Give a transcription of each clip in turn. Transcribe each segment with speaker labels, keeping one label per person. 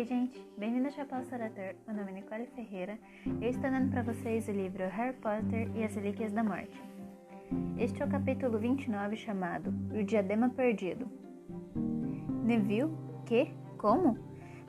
Speaker 1: Oi, gente, bem-vindo ao Chapéu Sarator. Meu nome é Nicole Ferreira e eu estou dando para vocês o livro Harry Potter e as Relíquias da Morte. Este é o capítulo 29 chamado O Diadema Perdido. Neville? Que? Como?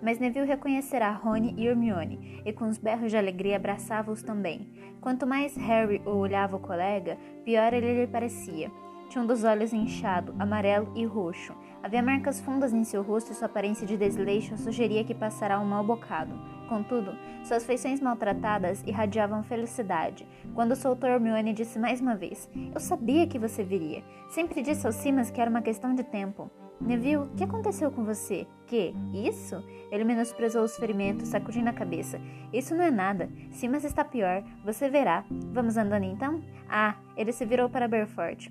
Speaker 1: Mas Neville reconhecerá Rony e Hermione e com os berros de alegria abraçava-os também. Quanto mais Harry o olhava o colega, pior ele lhe parecia. Tinha um dos olhos inchado, amarelo e roxo Havia marcas fundas em seu rosto e sua aparência de desleixo sugeria que passará um mau bocado. Contudo, suas feições maltratadas irradiavam felicidade. Quando soltou Hermione disse mais uma vez: Eu sabia que você viria. Sempre disse aos Simas que era uma questão de tempo. Neville, o que aconteceu com você? Que? Isso? Ele menosprezou os ferimentos, sacudindo a cabeça. Isso não é nada. Simas está pior. Você verá. Vamos andando então? Ah, ele se virou para Berfort.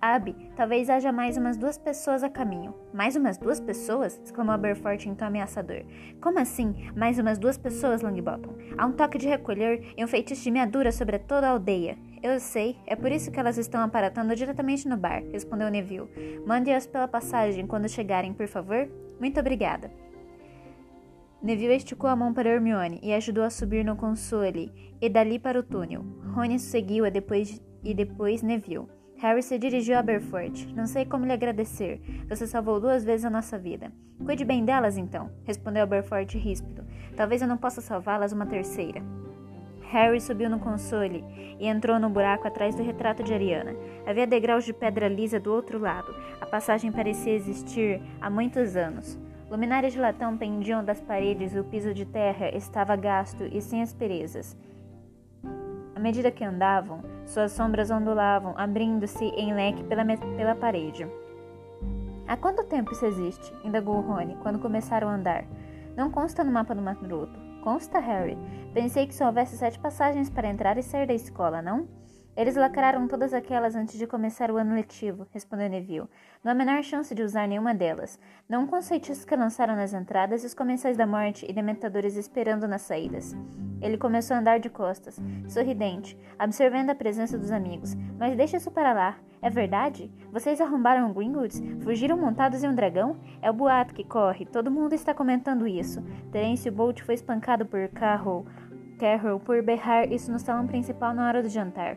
Speaker 1: Abby, talvez haja mais umas duas pessoas a caminho. Mais umas duas pessoas? exclamou Aberforth em tom ameaçador. Como assim, mais umas duas pessoas, Longbottom? Há um toque de recolher e um feitiço de meadura sobre toda a aldeia. Eu sei, é por isso que elas estão aparatando diretamente no bar, respondeu Neville. Mande-as pela passagem quando chegarem, por favor. Muito obrigada. Neville esticou a mão para Hermione e ajudou a subir no console e dali para o túnel. Rony seguiu-a depois e depois Neville. Harry se dirigiu a Berford. Não sei como lhe agradecer. Você salvou duas vezes a nossa vida. Cuide bem delas, então, respondeu Berford ríspido. Talvez eu não possa salvá-las uma terceira. Harry subiu no console e entrou no buraco atrás do retrato de Ariana. Havia degraus de pedra lisa do outro lado. A passagem parecia existir há muitos anos. Luminárias de latão pendiam das paredes e o piso de terra estava gasto e sem asperezas. À medida que andavam, suas sombras ondulavam, abrindo-se em leque pela, pela parede. Há quanto tempo isso existe? indagou Rony, quando começaram a andar. Não consta no mapa do Maroto. Consta, Harry. Pensei que só houvesse sete passagens para entrar e sair da escola, não? Eles lacraram todas aquelas antes de começar o ano letivo, respondeu Neville. Não há menor chance de usar nenhuma delas. Não com os que lançaram nas entradas e os comensais da morte e dementadores esperando nas saídas. Ele começou a andar de costas, sorridente, observando a presença dos amigos. Mas deixa isso para lá. É verdade? Vocês arrombaram Gringotts? Fugiram montados em um dragão? É o boato que corre. Todo mundo está comentando isso. Terence Bolt foi espancado por Carroll Carroll por berrar isso no salão principal na hora do jantar.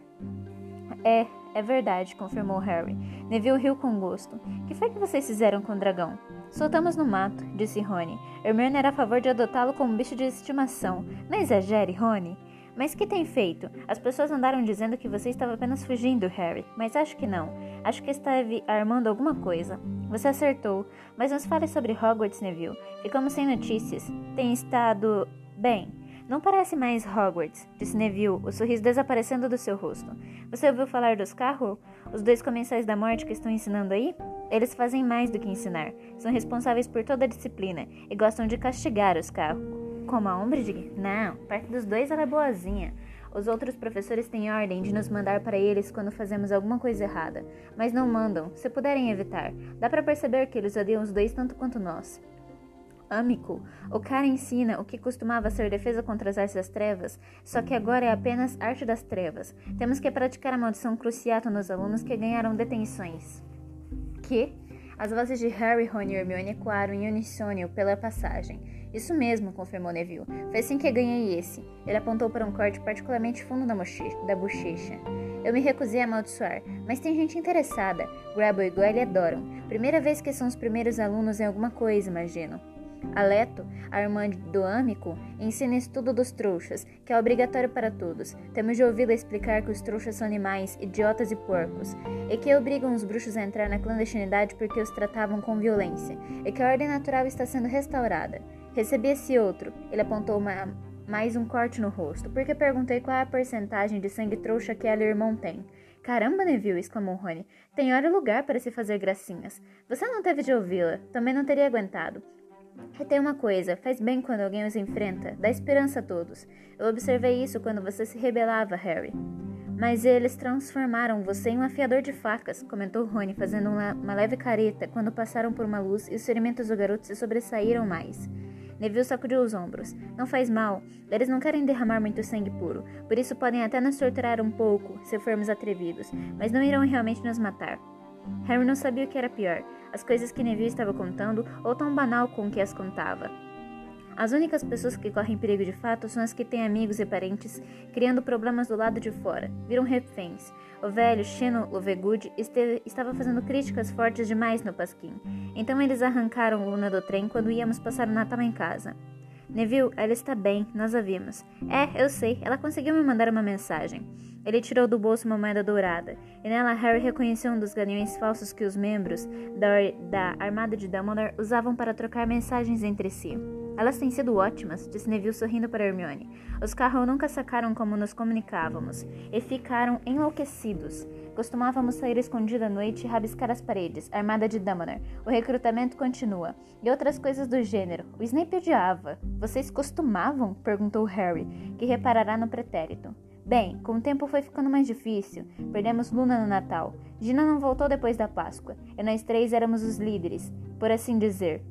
Speaker 1: É, é verdade, confirmou Harry. Neville riu com gosto. Que foi que vocês fizeram com o dragão? Soltamos no mato, disse Rony. Hermione era a favor de adotá-lo como bicho de estimação. Não exagere, Rony. Mas que tem feito? As pessoas andaram dizendo que você estava apenas fugindo, Harry, mas acho que não. Acho que esteve armando alguma coisa. Você acertou, mas nos fale sobre Hogwarts, Neville. Ficamos sem notícias. Tem estado bem. Não parece mais Hogwarts, disse Neville, o sorriso desaparecendo do seu rosto. Você ouviu falar dos Carroll? Os dois comensais da morte que estão ensinando aí? Eles fazem mais do que ensinar. São responsáveis por toda a disciplina e gostam de castigar os Carroll. Como a Umbridge? Não, perto dos dois ela é boazinha. Os outros professores têm ordem de nos mandar para eles quando fazemos alguma coisa errada, mas não mandam, se puderem evitar. Dá para perceber que eles odeiam os dois tanto quanto nós âmico. O cara ensina o que costumava ser defesa contra as artes das trevas, só que agora é apenas arte das trevas. Temos que praticar a maldição cruciato nos alunos que ganharam detenções. Que? As vozes de Harry, Ron e Hermione ecoaram em unissônio pela passagem. Isso mesmo, confirmou Neville. Foi assim que ganhei esse. Ele apontou para um corte particularmente fundo da, da bochecha. Eu me recusei a amaldiçoar, mas tem gente interessada. Grabo e Goyle adoram. Primeira vez que são os primeiros alunos em alguma coisa, imagino. Aleto, a irmã do Âmico, ensina estudo dos trouxas, que é obrigatório para todos. Temos de ouvi-la explicar que os trouxas são animais, idiotas e porcos, e que obrigam os bruxos a entrar na clandestinidade porque os tratavam com violência, e que a ordem natural está sendo restaurada. Recebi esse outro, ele apontou uma, mais um corte no rosto, porque perguntei qual é a porcentagem de sangue trouxa que ela e o irmão têm. Caramba, Neville! exclamou Rony. Tem hora e lugar para se fazer gracinhas. Você não teve de ouvi-la, também não teria aguentado. Tem uma coisa, faz bem quando alguém os enfrenta, dá esperança a todos. Eu observei isso quando você se rebelava, Harry. Mas eles transformaram você em um afiador de facas, comentou Rony, fazendo uma, uma leve careta quando passaram por uma luz e os ferimentos do garoto se sobressaíram mais. Neville sacudiu os ombros. Não faz mal. Eles não querem derramar muito sangue puro. Por isso podem até nos torturar um pouco, se formos atrevidos. Mas não irão realmente nos matar. Harry não sabia o que era pior: as coisas que Neville estava contando ou tão banal com que as contava. As únicas pessoas que correm perigo de fato são as que têm amigos e parentes criando problemas do lado de fora. Viram reféns. O velho Shino Lovegood estava fazendo críticas fortes demais no Pasquim. Então eles arrancaram Luna do trem quando íamos passar o Natal em casa. Neville, ela está bem, nós a vimos. É, eu sei, ela conseguiu me mandar uma mensagem. Ele tirou do bolso uma moeda dourada, e nela Harry reconheceu um dos galeões falsos que os membros da, da Armada de Dumbledore usavam para trocar mensagens entre si. Elas têm sido ótimas, disse Neville sorrindo para Hermione. Os Carroll nunca sacaram como nos comunicávamos, e ficaram enlouquecidos. Costumávamos sair escondido à noite e rabiscar as paredes, armada de Dumbledore. O recrutamento continua. E outras coisas do gênero. O Snape odiava. Vocês costumavam? perguntou Harry, que reparará no pretérito. Bem, com o tempo foi ficando mais difícil. Perdemos Luna no Natal. Gina não voltou depois da Páscoa. E nós três éramos os líderes, por assim dizer.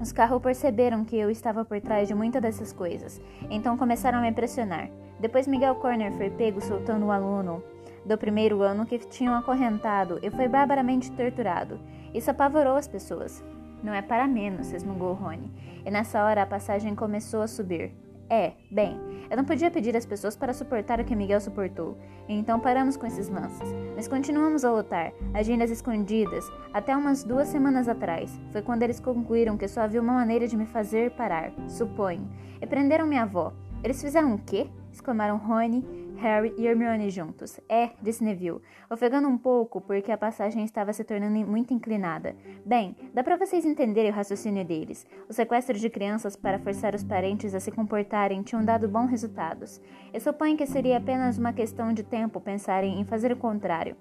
Speaker 1: Os carros perceberam que eu estava por trás de muitas dessas coisas, então começaram a me pressionar. Depois Miguel Corner foi pego soltando o aluno do primeiro ano que tinham acorrentado e foi barbaramente torturado. Isso apavorou as pessoas. Não é para menos, resmungou Rony. E nessa hora a passagem começou a subir. É, bem, eu não podia pedir às pessoas para suportar o que Miguel suportou, então paramos com esses lances. Mas continuamos a lutar, agindo às escondidas, até umas duas semanas atrás. Foi quando eles concluíram que só havia uma maneira de me fazer parar, suponho. E prenderam minha avó. Eles fizeram o quê? exclamaram Rony Harry e Hermione juntos. É, disse Neville, ofegando um pouco porque a passagem estava se tornando muito inclinada. Bem, dá para vocês entenderem o raciocínio deles. O sequestro de crianças para forçar os parentes a se comportarem tinham dado bons resultados. Eu suponho que seria apenas uma questão de tempo pensarem em fazer o contrário.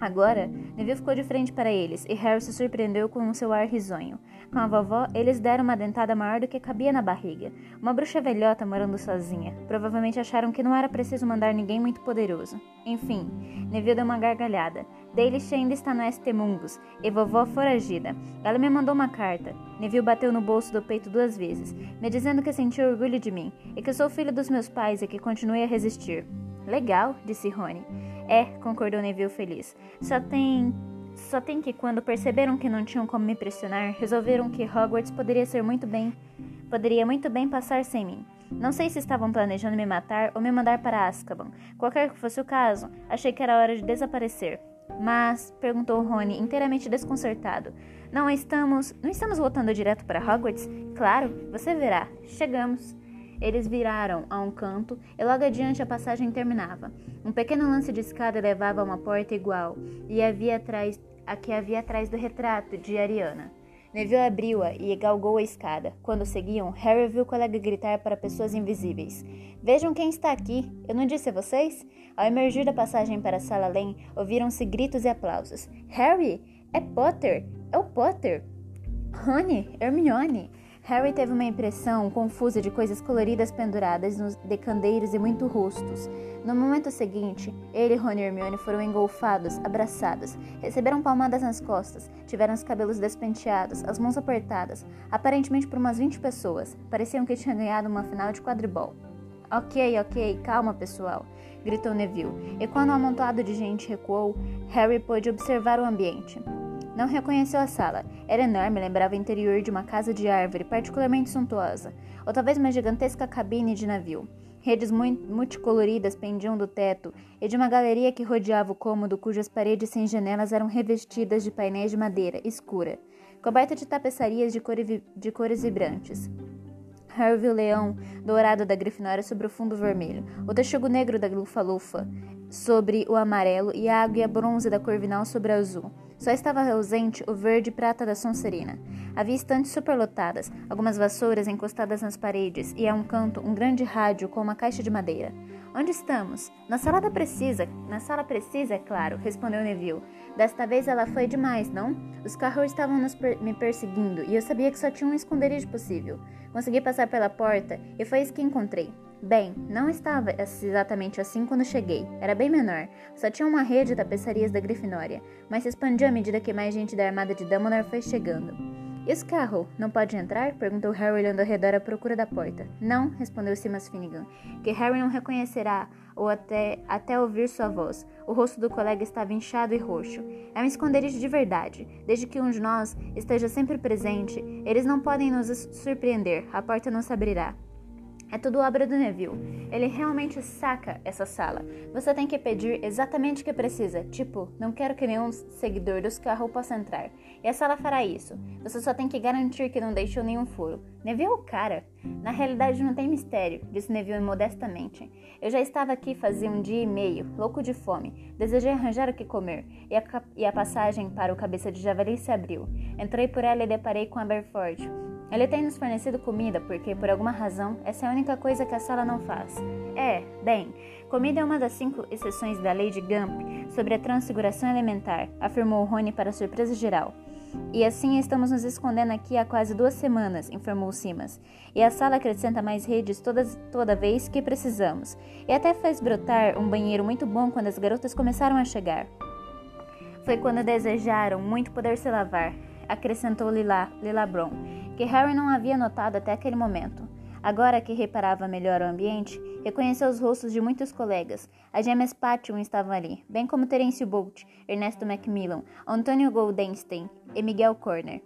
Speaker 1: Agora, Neville ficou de frente para eles e Harry se surpreendeu com o seu ar risonho. Com a vovó, eles deram uma dentada maior do que cabia na barriga. Uma bruxa velhota morando sozinha. Provavelmente acharam que não era preciso mandar ninguém muito poderoso. Enfim, Neville deu uma gargalhada. Dalish ainda está no ST Mungus e vovó foragida. Ela me mandou uma carta. Neville bateu no bolso do peito duas vezes, me dizendo que sentiu orgulho de mim e que sou filho dos meus pais e que continuei a resistir. Legal, disse Rony. É, concordou Neville feliz. Só tem. Só tem que, quando perceberam que não tinham como me pressionar, resolveram que Hogwarts poderia ser muito bem. Poderia muito bem passar sem mim. Não sei se estavam planejando me matar ou me mandar para Azkaban. Qualquer que fosse o caso, achei que era hora de desaparecer. Mas, perguntou Rony, inteiramente desconcertado, não estamos. não estamos voltando direto para Hogwarts? Claro, você verá. Chegamos. Eles viraram a um canto e logo adiante a passagem terminava. Um pequeno lance de escada levava a uma porta igual e havia atrás, a que havia atrás do retrato de Ariana. Neville abriu-a e galgou a escada. Quando seguiam, Harry viu o colega gritar para pessoas invisíveis. Vejam quem está aqui. Eu não disse a vocês? Ao emergir da passagem para a sala além, ouviram-se gritos e aplausos. Harry! É Potter! É o Potter! Rony! Hermione! Harry teve uma impressão confusa de coisas coloridas penduradas nos decandeiros e muito rostos. No momento seguinte, ele, Rony e Hermione foram engolfados, abraçados, receberam palmadas nas costas, tiveram os cabelos despenteados, as mãos apertadas, aparentemente por umas 20 pessoas. Pareciam que tinham ganhado uma final de quadribol. Ok, ok, calma pessoal, gritou Neville, e quando o um amontoado de gente recuou, Harry pôde observar o ambiente. Não reconheceu a sala. Era enorme, lembrava o interior de uma casa de árvore, particularmente suntuosa, ou talvez uma gigantesca cabine de navio. Redes multicoloridas pendiam do teto e de uma galeria que rodeava o cômodo, cujas paredes sem janelas eram revestidas de painéis de madeira escura, coberta de tapeçarias de, cores, de cores vibrantes. Harry viu o leão dourado da Grifinória sobre o fundo vermelho, o texugo negro da Lufa-Lufa sobre o amarelo e a águia bronze da Corvinal sobre o azul. Só estava ausente o verde prata da Sonserina. Havia estantes superlotadas, algumas vassouras encostadas nas paredes e a um canto um grande rádio com uma caixa de madeira. Onde estamos? Na sala da precisa. Na sala precisa, é claro, respondeu Neville. Desta vez ela foi demais, não? Os carros estavam per me perseguindo e eu sabia que só tinha um esconderijo possível. Consegui passar pela porta e foi isso que encontrei. Bem, não estava exatamente assim quando cheguei. Era bem menor. Só tinha uma rede de tapeçarias da Grifinória, mas se expandiu à medida que mais gente da armada de Dumbledore foi chegando. E Scarrow, não pode entrar? Perguntou Harry olhando ao redor à procura da porta. Não, respondeu Simas Finnegan, que Harry não reconhecerá ou até, até ouvir sua voz. O rosto do colega estava inchado e roxo. É um esconderijo de verdade. Desde que um de nós esteja sempre presente, eles não podem nos surpreender. A porta não se abrirá. É tudo obra do Neville. Ele realmente saca essa sala. Você tem que pedir exatamente o que precisa. Tipo, não quero que nenhum seguidor dos carros possa entrar. E a sala fará isso. Você só tem que garantir que não deixou nenhum furo. Neville é cara. Na realidade não tem mistério, disse Neville modestamente. Eu já estava aqui fazia um dia e meio, louco de fome. Desejei arranjar o que comer. E a, e a passagem para o cabeça de javali se abriu. Entrei por ela e deparei com a Aberforth. Ele tem nos fornecido comida porque, por alguma razão, essa é a única coisa que a sala não faz. É, bem, comida é uma das cinco exceções da lei de Gump sobre a transfiguração elementar, afirmou Rony para surpresa geral. E assim estamos nos escondendo aqui há quase duas semanas, informou Simas. E a sala acrescenta mais redes todas, toda vez que precisamos. E até faz brotar um banheiro muito bom quando as garotas começaram a chegar. Foi quando desejaram muito poder se lavar, acrescentou Lila, Lila Brown que Harry não havia notado até aquele momento. Agora que reparava melhor o ambiente, reconheceu os rostos de muitos colegas. As gêmeas Patchum estavam ali, bem como Terence Bolt, Ernesto Macmillan, Antonio Goldenstein e Miguel Corner.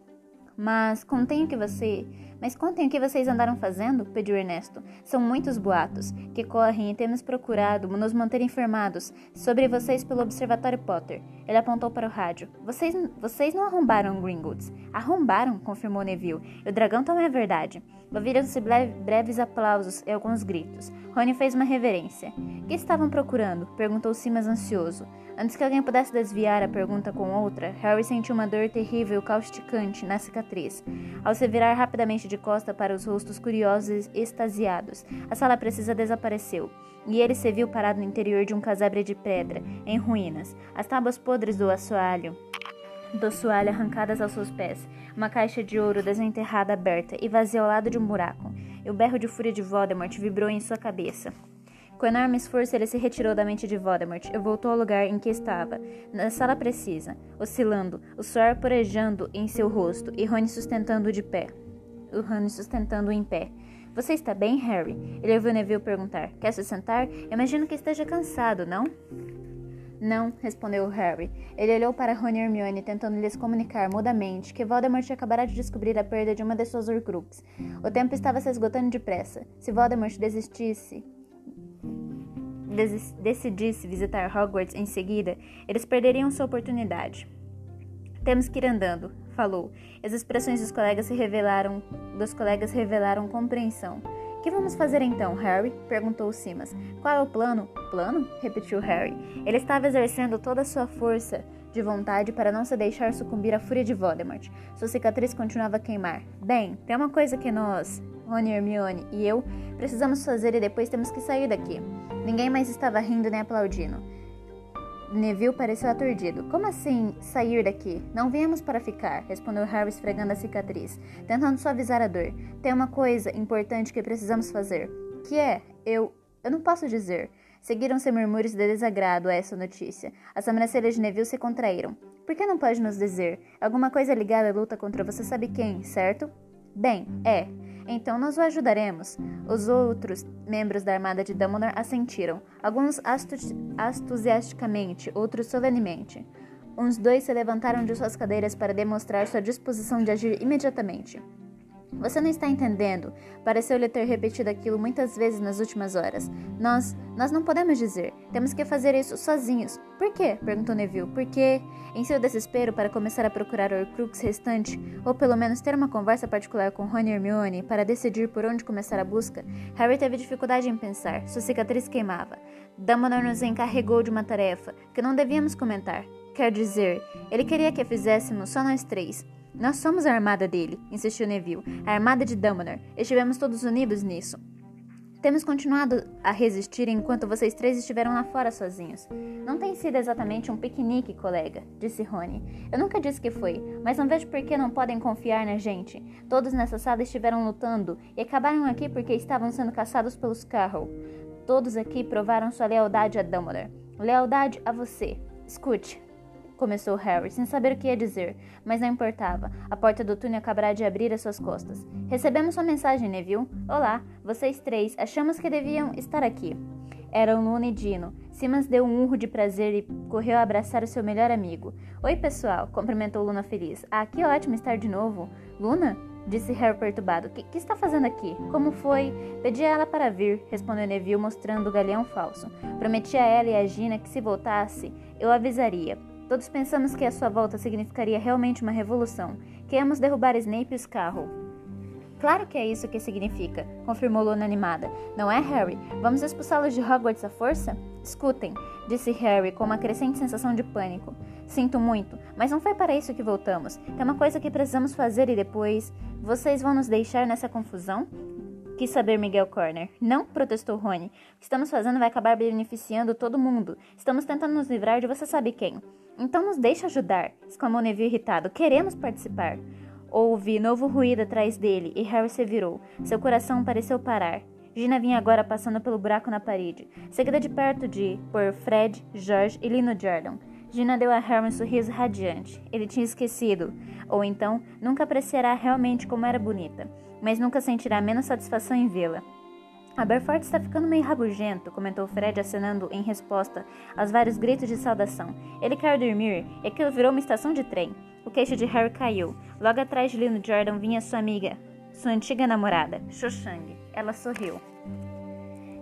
Speaker 1: Mas contem o que você. Mas contem o que vocês andaram fazendo, pediu Ernesto. São muitos boatos que correm e temos procurado nos manter informados sobre vocês pelo Observatório Potter. Ele apontou para o rádio. Vocês, vocês não arrombaram Gringotts. Arrombaram, confirmou Neville. E o dragão também é verdade. Ouviram-se breves aplausos e alguns gritos. Rony fez uma reverência. Que estavam procurando? perguntou Simas ansioso. Antes que alguém pudesse desviar a pergunta com outra, Harry sentiu uma dor terrível e causticante na cicatriz. Ao se virar rapidamente de costa para os rostos curiosos e extasiados, a sala precisa desapareceu, e ele se viu parado no interior de um casebre de pedra, em ruínas, as tábuas podres do assoalho do assoalho arrancadas aos seus pés, uma caixa de ouro desenterrada aberta e vazia ao lado de um buraco, e o berro de fúria de Voldemort vibrou em sua cabeça. Com enorme esforço, ele se retirou da mente de Voldemort e voltou ao lugar em que estava, na sala precisa, oscilando, o suor porejando em seu rosto e Rony sustentando-o de pé. O Rony sustentando-o em pé. Você está bem, Harry? Ele ouviu Neville perguntar. Quer se sentar? Imagino que esteja cansado, não? Não, respondeu Harry. Ele olhou para Rony e Hermione, tentando lhes comunicar mudamente que Voldemort acabara de descobrir a perda de uma de suas Horcruxes. O tempo estava se esgotando depressa. Se Voldemort desistisse, decidisse visitar Hogwarts em seguida, eles perderiam sua oportunidade. Temos que ir andando, falou. As expressões dos colegas se revelaram, dos colegas revelaram compreensão. Que vamos fazer então, Harry? perguntou Simas. Qual é o plano? Plano? repetiu Harry. Ele estava exercendo toda a sua força de vontade para não se deixar sucumbir à fúria de Voldemort. Sua cicatriz continuava a queimar. Bem, tem uma coisa que nós, Rony, Hermione e eu, precisamos fazer e depois temos que sair daqui. Ninguém mais estava rindo nem aplaudindo. Neville pareceu aturdido. Como assim sair daqui? Não viemos para ficar, respondeu Harry esfregando a cicatriz, tentando suavizar a dor. Tem uma coisa importante que precisamos fazer. Que é? Eu. Eu não posso dizer. Seguiram-se murmúrios de desagrado a essa notícia. As sobrancelhas de Neville se contraíram. Por que não pode nos dizer? Alguma coisa ligada à luta contra você sabe quem, certo? Bem, é. Então nós o ajudaremos. Os outros membros da armada de Dumbledore assentiram, alguns entusiasticamente, outros solenemente. Uns dois se levantaram de suas cadeiras para demonstrar sua disposição de agir imediatamente. Você não está entendendo. Pareceu-lhe ter repetido aquilo muitas vezes nas últimas horas. Nós, nós não podemos dizer. Temos que fazer isso sozinhos. Por quê? perguntou Neville. Porque, em seu desespero para começar a procurar o Horcrux restante, ou pelo menos ter uma conversa particular com Rony e Hermione para decidir por onde começar a busca, Harry teve dificuldade em pensar. Sua cicatriz queimava. Dumbledore nos encarregou de uma tarefa que não devíamos comentar. Quer dizer, ele queria que a fizéssemos só nós três. Nós somos a armada dele, insistiu Neville. A armada de Dumbledore. Estivemos todos unidos nisso. Temos continuado a resistir enquanto vocês três estiveram lá fora sozinhos. Não tem sido exatamente um piquenique, colega, disse Rony. Eu nunca disse que foi, mas não vejo por que não podem confiar na gente. Todos nessa sala estiveram lutando e acabaram aqui porque estavam sendo caçados pelos Carroll. Todos aqui provaram sua lealdade a Dumbledore. Lealdade a você. Escute, começou Harry, sem saber o que ia dizer, mas não importava. A porta do túnel acabará de abrir às suas costas. Recebemos sua mensagem, Neville. Olá, vocês três. Achamos que deviam estar aqui. Eram Luna e Dino. Simas deu um urro de prazer e correu a abraçar o seu melhor amigo. Oi, pessoal, cumprimentou Luna feliz. Ah, que ótimo estar de novo. Luna? Disse Harry perturbado. Que, que está fazendo aqui? Como foi? Pedi a ela para vir, respondeu Neville, mostrando o galeão falso. Prometi a ela e a Gina que se voltasse, eu avisaria. Todos pensamos que a sua volta significaria realmente uma revolução. Que íamos derrubar Snape e os carros. Claro que é isso que significa, confirmou Luna animada. Não é, Harry? Vamos expulsá-los de Hogwarts à força? Escutem, disse Harry com uma crescente sensação de pânico. Sinto muito, mas não foi para isso que voltamos. Tem uma coisa que precisamos fazer e depois. Vocês vão nos deixar nessa confusão? Quis saber Miguel Corner. Não, protestou Rony. O que estamos fazendo vai acabar beneficiando todo mundo. Estamos tentando nos livrar de você sabe quem. Então nos deixe ajudar, exclamou Neville irritado. Queremos participar. Houve novo ruído atrás dele e Harry se virou. Seu coração pareceu parar. Gina vinha agora passando pelo buraco na parede, seguida de perto de por Fred, George e Lino Jordan. Gina deu a Harry um sorriso radiante. Ele tinha esquecido, ou então nunca apreciará realmente como era bonita, mas nunca sentirá menos satisfação em vê-la. Aberforth está ficando meio rabugento, comentou Fred acenando em resposta aos vários gritos de saudação. Ele quer dormir e aquilo virou uma estação de trem. O queixo de Harry caiu. Logo atrás de Lino Jordan vinha sua amiga, sua antiga namorada, Shoshang. Ela sorriu.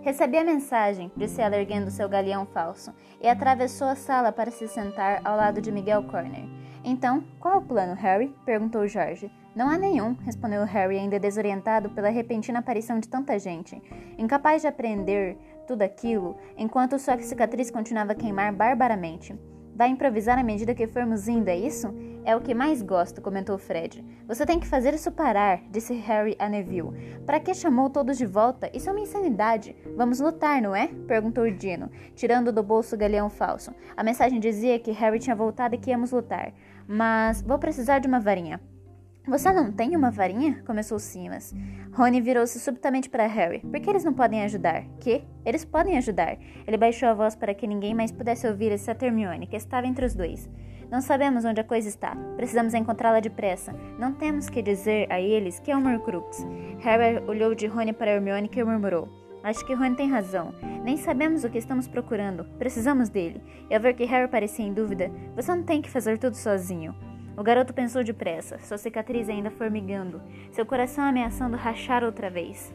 Speaker 1: Recebi a mensagem, disse ela erguendo seu galeão falso, e atravessou a sala para se sentar ao lado de Miguel Corner. Então, qual o plano, Harry? perguntou Jorge. Não há nenhum, respondeu Harry, ainda desorientado pela repentina aparição de tanta gente. Incapaz de aprender tudo aquilo, enquanto sua cicatriz continuava a queimar barbaramente. Vai improvisar à medida que formos indo, é isso? É o que mais gosto, comentou Fred. Você tem que fazer isso parar, disse Harry a Neville. Para que chamou todos de volta? Isso é uma insanidade. Vamos lutar, não é? perguntou Dino, tirando do bolso o galeão falso. A mensagem dizia que Harry tinha voltado e que íamos lutar. Mas vou precisar de uma varinha. Você não tem uma varinha? começou Simas. Rony virou-se subitamente para Harry. Por que eles não podem ajudar? Que? Eles podem ajudar. Ele baixou a voz para que ninguém mais pudesse ouvir essa Hermione, que estava entre os dois. Não sabemos onde a coisa está. Precisamos encontrá-la depressa. Não temos que dizer a eles que é um Horcrux. Harry olhou de Rony para Hermione que murmurou. Acho que Rony tem razão. Nem sabemos o que estamos procurando. Precisamos dele. E ao ver que Harry parecia em dúvida, você não tem que fazer tudo sozinho. O garoto pensou depressa, sua cicatriz ainda formigando, seu coração ameaçando rachar outra vez.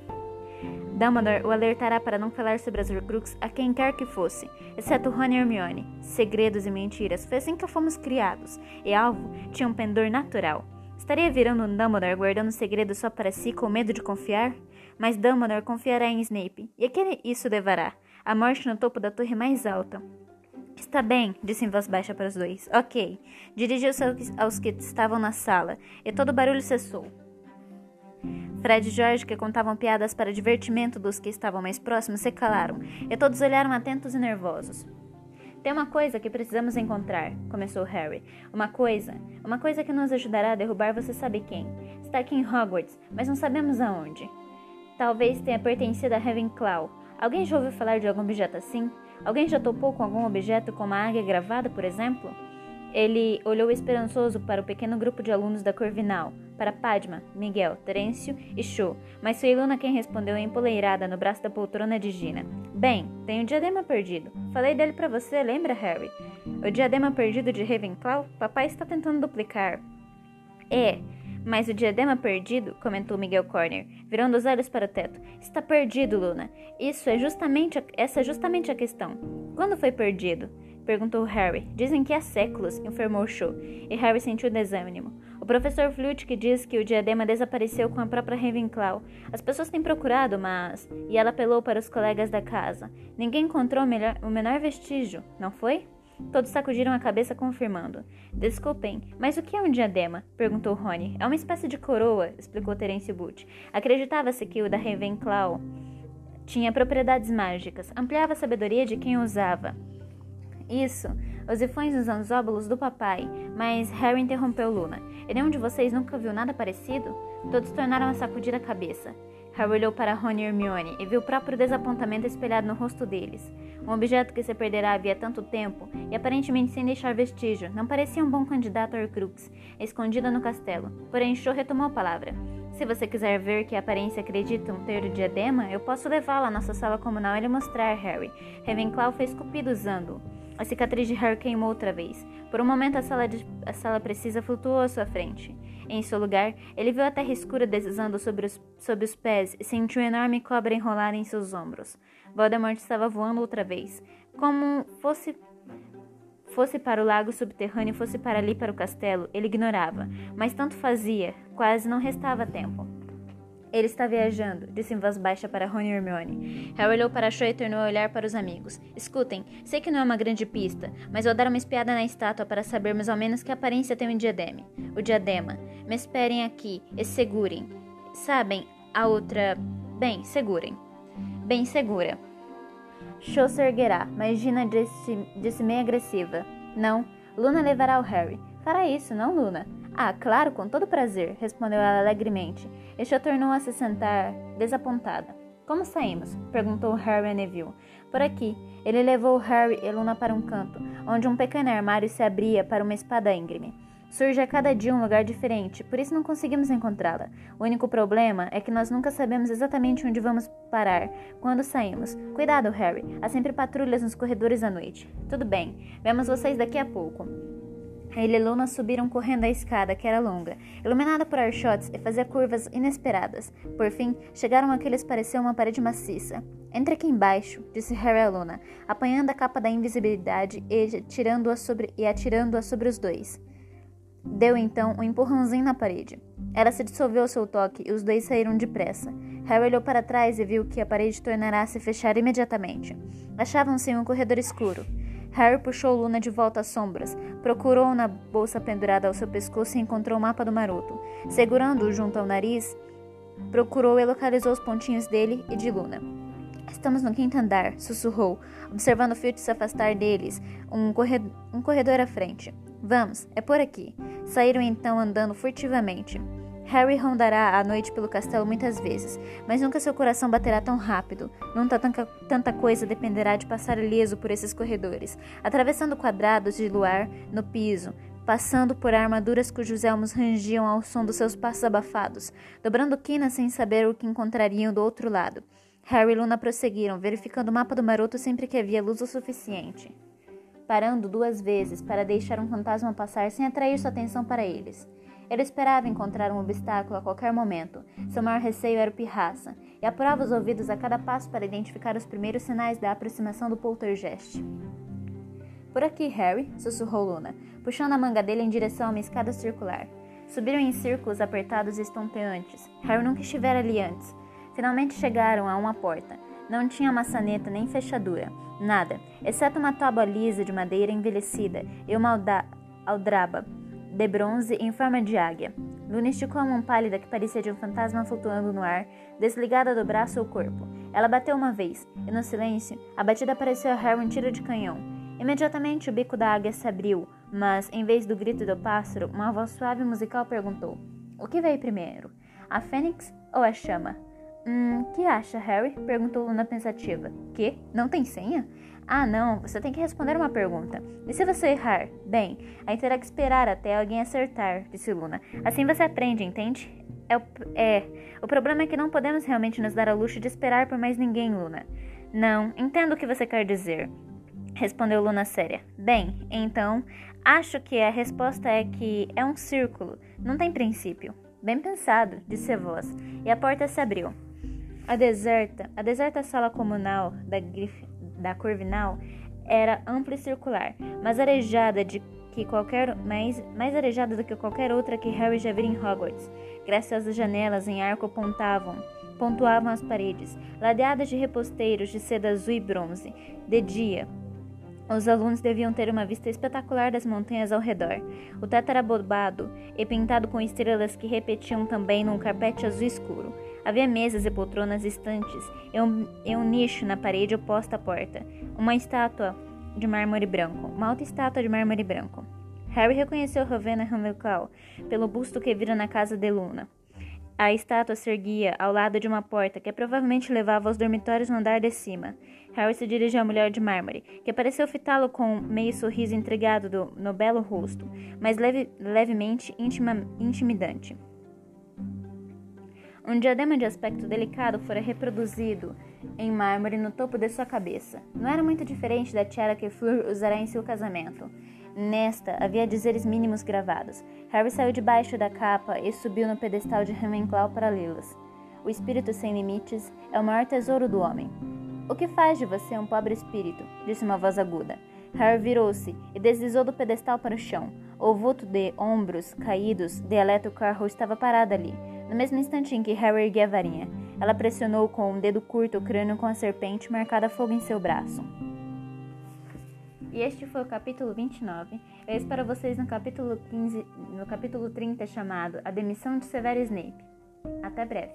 Speaker 1: Dumbledore o alertará para não falar sobre as Horcruxes a quem quer que fosse, exceto Rony e Hermione. Segredos e mentiras, foi assim que fomos criados, e Alvo tinha um pendor natural. Estaria virando um Dumbledore guardando segredos só para si com medo de confiar? Mas Dumbledore confiará em Snape, e a que isso levará? A morte no topo da torre mais alta. Está bem, disse em voz baixa para os dois. Ok. Dirigiu-se aos que estavam na sala, e todo o barulho cessou. Fred e George, que contavam piadas para divertimento dos que estavam mais próximos, se calaram, e todos olharam atentos e nervosos. Tem uma coisa que precisamos encontrar, começou Harry. Uma coisa, uma coisa que nos ajudará a derrubar você sabe quem. Está aqui em Hogwarts, mas não sabemos aonde. Talvez tenha pertencido a Ravenclaw. Alguém já ouviu falar de algum objeto assim? Alguém já topou com algum objeto como a águia gravada, por exemplo? Ele olhou esperançoso para o pequeno grupo de alunos da Corvinal, para Padma, Miguel, Terêncio e Cho, mas foi Iluna quem respondeu empoleirada no braço da poltrona de Gina. Bem, tem o diadema perdido. Falei dele para você, lembra, Harry? O diadema perdido de Ravenclaw? Papai está tentando duplicar. É, mas o diadema perdido, comentou Miguel Corner, virando os olhos para o teto. Está perdido, Luna. Isso é justamente a, essa é justamente a questão. Quando foi perdido? perguntou Harry. Dizem que há séculos, informou Cho, e Harry sentiu desânimo. O professor Flitwick diz que o diadema desapareceu com a própria Ravenclaw. As pessoas têm procurado, mas... E ela apelou para os colegas da casa. Ninguém encontrou o, melhor, o menor vestígio, não foi? Todos sacudiram a cabeça confirmando. Desculpem, mas o que é um diadema? perguntou Rony. É uma espécie de coroa, explicou Terence Booth. Acreditava-se que o da Ravenclaw tinha propriedades mágicas, ampliava a sabedoria de quem usava. Isso, os ifões nos anzóbulos do papai, mas Harry interrompeu Luna. E nenhum de vocês nunca viu nada parecido? Todos tornaram a sacudir a cabeça. Harry olhou para Rony e Hermione e viu o próprio desapontamento espelhado no rosto deles. Um objeto que se perderá havia tanto tempo e aparentemente sem deixar vestígio, não parecia um bom candidato a Horcrux, escondida no castelo. Porém, Cho retomou a palavra. Se você quiser ver que a aparência acreditam ter o diadema, eu posso levá-la à nossa sala comunal e lhe mostrar, Harry. Ravenclaw fez cupido usando-o. A cicatriz de Harry queimou outra vez. Por um momento, a sala, de, a sala precisa flutuou à sua frente. Em seu lugar, ele viu a terra escura deslizando sobre os, sobre os pés e sentiu uma enorme cobra enrolada em seus ombros. Voldemort estava voando outra vez, como fosse fosse para o lago subterrâneo, fosse para ali para o castelo, ele ignorava, mas tanto fazia, quase não restava tempo. Ele está viajando, disse em voz baixa para Rony e Hermione. Harry olhou para Cho e tornou a olhar para os amigos. Escutem, sei que não é uma grande pista, mas vou dar uma espiada na estátua para sabermos ao menos que aparência tem o diadema. O diadema. Me esperem aqui e segurem. Sabem, a outra... Bem, segurem. Bem segura. Cho se erguerá, mas Gina disse, disse meio agressiva. Não, Luna levará o Harry. Fará isso, não Luna. Ah, claro, com todo prazer, respondeu ela alegremente. Este tornou a se sentar, desapontada. Como saímos? perguntou Harry a Neville. Por aqui. Ele levou Harry e Luna para um canto, onde um pequeno armário se abria para uma espada íngreme. Surge a cada dia um lugar diferente, por isso não conseguimos encontrá-la. O único problema é que nós nunca sabemos exatamente onde vamos parar quando saímos. Cuidado, Harry. Há sempre patrulhas nos corredores à noite. Tudo bem. Vemos vocês daqui a pouco. Ele e Luna subiram correndo a escada, que era longa, iluminada por archotes e fazia curvas inesperadas. Por fim, chegaram a que pareceu uma parede maciça. Entre aqui embaixo, disse Harry a Luna, apanhando a capa da invisibilidade e atirando-a sobre, e atirando-a sobre os dois. Deu então um empurrãozinho na parede. Ela se dissolveu ao seu toque e os dois saíram depressa. Harry olhou para trás e viu que a parede tornará a se fechar imediatamente. Achavam-se em um corredor escuro. Harry puxou Luna de volta às sombras, procurou na bolsa pendurada ao seu pescoço e encontrou o mapa do maroto. Segurando-o junto ao nariz, procurou e localizou os pontinhos dele e de Luna. Estamos no quinto andar, sussurrou, observando Filch se afastar deles, um, um corredor à frente. Vamos, é por aqui. Saíram então andando furtivamente. Harry rondará a noite pelo castelo muitas vezes, mas nunca seu coração baterá tão rápido. Nunca tanta, tanta coisa dependerá de passar ileso por esses corredores, atravessando quadrados de luar no piso, passando por armaduras cujos elmos rangiam ao som dos seus passos abafados, dobrando quinas sem saber o que encontrariam do outro lado. Harry e Luna prosseguiram, verificando o mapa do maroto sempre que havia luz o suficiente, parando duas vezes para deixar um fantasma passar sem atrair sua atenção para eles. Ele esperava encontrar um obstáculo a qualquer momento. Seu maior receio era o pirraça, e apurava os ouvidos a cada passo para identificar os primeiros sinais da aproximação do poltergeist. Por aqui, Harry, sussurrou Luna, puxando a manga dele em direção a uma escada circular. Subiram em círculos apertados e estonteantes. Harry nunca estivera ali antes. Finalmente chegaram a uma porta. Não tinha maçaneta nem fechadura. Nada, exceto uma tábua lisa de madeira envelhecida e uma aldraba de bronze em forma de águia. Luna esticou a mão pálida que parecia de um fantasma flutuando no ar, desligada do braço ou corpo. Ela bateu uma vez, e no silêncio, a batida pareceu a Harry um tiro de canhão. Imediatamente o bico da águia se abriu, mas, em vez do grito do pássaro, uma voz suave e musical perguntou: O que veio primeiro? A fênix ou a chama? Hum, que acha, Harry? perguntou Luna pensativa. Que? Não tem senha? Ah, não, você tem que responder uma pergunta. E se você errar? Bem, aí terá que esperar até alguém acertar, disse Luna. Assim você aprende, entende? É o, é, o problema é que não podemos realmente nos dar ao luxo de esperar por mais ninguém, Luna. Não, entendo o que você quer dizer, respondeu Luna séria. Bem, então, acho que a resposta é que é um círculo, não tem princípio. Bem pensado, disse a voz, e a porta se abriu. A deserta, a deserta sala comunal da da Corvinal era ampla e circular, mas arejada de que qualquer mais, mais arejada do que qualquer outra que Harry já vira em Hogwarts. Graças às janelas em arco pontavam, pontuavam as paredes, ladeadas de reposteiros de seda azul e bronze. De dia, os alunos deviam ter uma vista espetacular das montanhas ao redor. O teto era bobado e pintado com estrelas que repetiam também num carpete azul escuro. Havia mesas e poltronas estantes e um, e um nicho na parede oposta à porta. Uma estátua de mármore branco. Uma alta estátua de mármore branco. Harry reconheceu Rowena Ravenclaw pelo busto que vira na casa de Luna. A estátua se erguia ao lado de uma porta que provavelmente levava aos dormitórios no andar de cima. Harry se dirigiu à mulher de mármore, que pareceu fitá-lo com um meio sorriso intrigado do, no belo rosto, mas leve, levemente intima, intimidante. Um diadema de aspecto delicado fora reproduzido em mármore no topo de sua cabeça. Não era muito diferente da tiara que Fleur usará em seu casamento. Nesta havia dizeres mínimos gravados. Harry saiu debaixo da capa e subiu no pedestal de Ravenclaw para lê-las. O espírito sem limites é o maior tesouro do homem. O que faz de você um pobre espírito? disse uma voz aguda. Harry virou-se e deslizou do pedestal para o chão. O vulto de ombros caídos de Electro Carroll estava parado ali, no mesmo instante em que Harry erguia a varinha. Ela pressionou com um dedo curto o crânio com a serpente marcada a fogo em seu braço. E este foi o capítulo 29. Eu espero vocês no capítulo 15, no capítulo 30 chamado A Demissão de Severo Snape. Até breve.